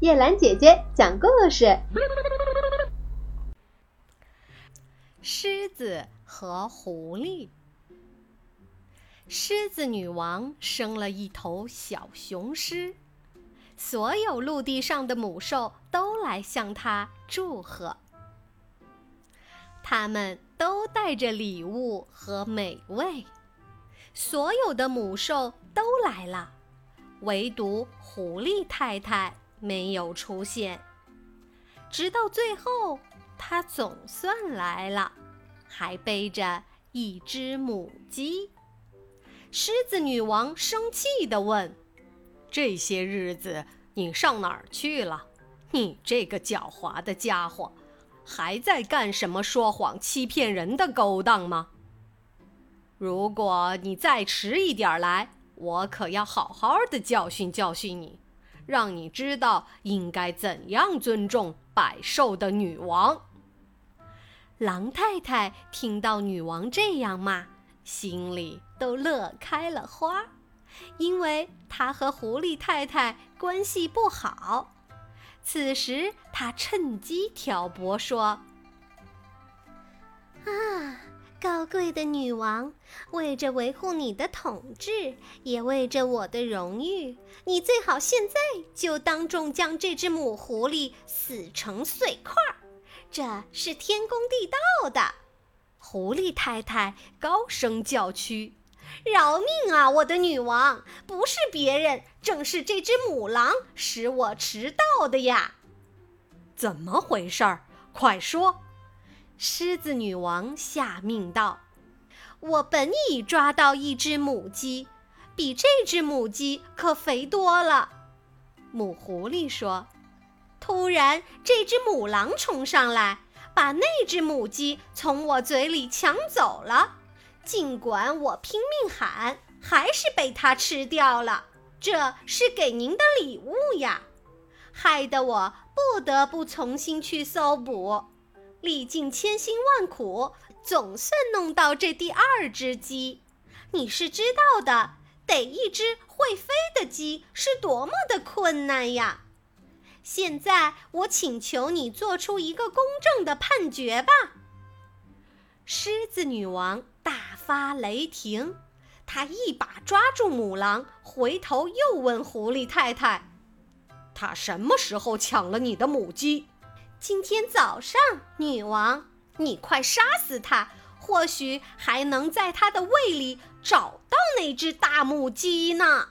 叶兰姐姐讲故事：狮子和狐狸。狮子女王生了一头小雄狮，所有陆地上的母兽都来向她祝贺。他们都带着礼物和美味，所有的母兽都来了，唯独狐狸太太。没有出现，直到最后，他总算来了，还背着一只母鸡。狮子女王生气地问：“这些日子你上哪儿去了？你这个狡猾的家伙，还在干什么说谎欺骗人的勾当吗？如果你再迟一点来，我可要好好的教训教训你。”让你知道应该怎样尊重百兽的女王。狼太太听到女王这样骂，心里都乐开了花，因为她和狐狸太太关系不好。此时，她趁机挑拨说：“啊。”高贵的女王，为着维护你的统治，也为着我的荣誉，你最好现在就当众将这只母狐狸撕成碎块儿，这是天公地道的。狐狸太太高声叫屈：“饶命啊，我的女王！不是别人，正是这只母狼使我迟到的呀！怎么回事儿？快说！”狮子女王下命道：“我本已抓到一只母鸡，比这只母鸡可肥多了。”母狐狸说：“突然，这只母狼冲上来，把那只母鸡从我嘴里抢走了。尽管我拼命喊，还是被它吃掉了。这是给您的礼物呀！害得我不得不重新去搜捕。”历尽千辛万苦，总算弄到这第二只鸡。你是知道的，逮一只会飞的鸡是多么的困难呀！现在我请求你做出一个公正的判决吧。狮子女王大发雷霆，她一把抓住母狼，回头又问狐狸太太：“他什么时候抢了你的母鸡？”今天早上，女王，你快杀死它，或许还能在它的胃里找到那只大母鸡呢。